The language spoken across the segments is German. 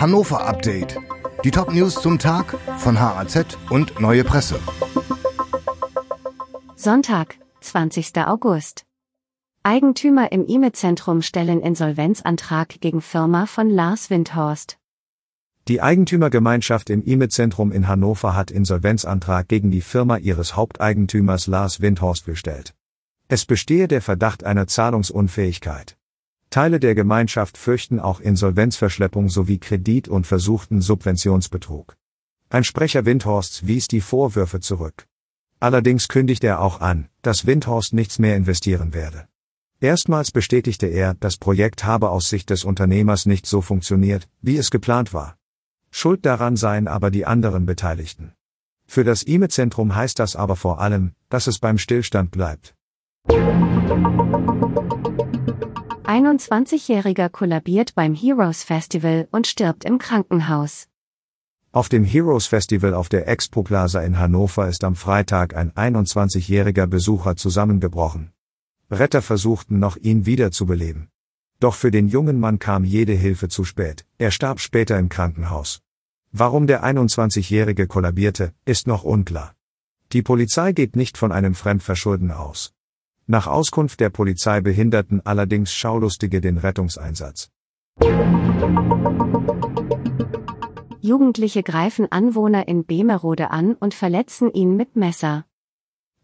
Hannover Update. Die Top-News zum Tag von HAZ und Neue Presse. Sonntag, 20. August. Eigentümer im IME-Zentrum stellen Insolvenzantrag gegen Firma von Lars Windhorst. Die Eigentümergemeinschaft im IME-Zentrum in Hannover hat Insolvenzantrag gegen die Firma ihres Haupteigentümers Lars Windhorst gestellt. Es bestehe der Verdacht einer Zahlungsunfähigkeit. Teile der Gemeinschaft fürchten auch Insolvenzverschleppung sowie Kredit- und versuchten Subventionsbetrug. Ein Sprecher Windhorsts wies die Vorwürfe zurück. Allerdings kündigt er auch an, dass Windhorst nichts mehr investieren werde. Erstmals bestätigte er, das Projekt habe aus Sicht des Unternehmers nicht so funktioniert, wie es geplant war. Schuld daran seien aber die anderen Beteiligten. Für das IME-Zentrum heißt das aber vor allem, dass es beim Stillstand bleibt. 21-Jähriger kollabiert beim Heroes Festival und stirbt im Krankenhaus. Auf dem Heroes Festival auf der Expo Plaza in Hannover ist am Freitag ein 21-jähriger Besucher zusammengebrochen. Retter versuchten noch ihn wiederzubeleben. Doch für den jungen Mann kam jede Hilfe zu spät, er starb später im Krankenhaus. Warum der 21-jährige kollabierte, ist noch unklar. Die Polizei geht nicht von einem Fremdverschulden aus. Nach Auskunft der Polizei behinderten allerdings Schaulustige den Rettungseinsatz. Jugendliche greifen Anwohner in Bemerode an und verletzen ihn mit Messer.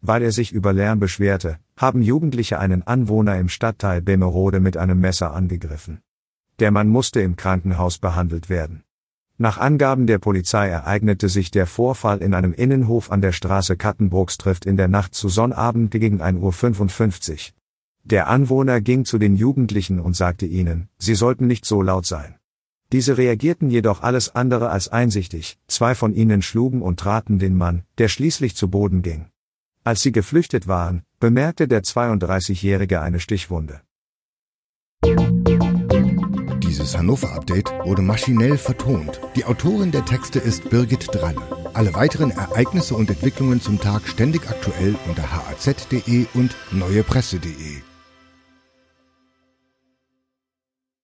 Weil er sich über Lärm beschwerte, haben Jugendliche einen Anwohner im Stadtteil Bemerode mit einem Messer angegriffen. Der Mann musste im Krankenhaus behandelt werden. Nach Angaben der Polizei ereignete sich der Vorfall in einem Innenhof an der Straße Kattenbrooks trifft in der Nacht zu Sonnabend gegen 1.55 Uhr. Der Anwohner ging zu den Jugendlichen und sagte ihnen, sie sollten nicht so laut sein. Diese reagierten jedoch alles andere als einsichtig, zwei von ihnen schlugen und traten den Mann, der schließlich zu Boden ging. Als sie geflüchtet waren, bemerkte der 32-Jährige eine Stichwunde. Dieses Hannover-Update wurde maschinell vertont. Die Autorin der Texte ist Birgit Dralle. Alle weiteren Ereignisse und Entwicklungen zum Tag ständig aktuell unter haz.de und neuepresse.de.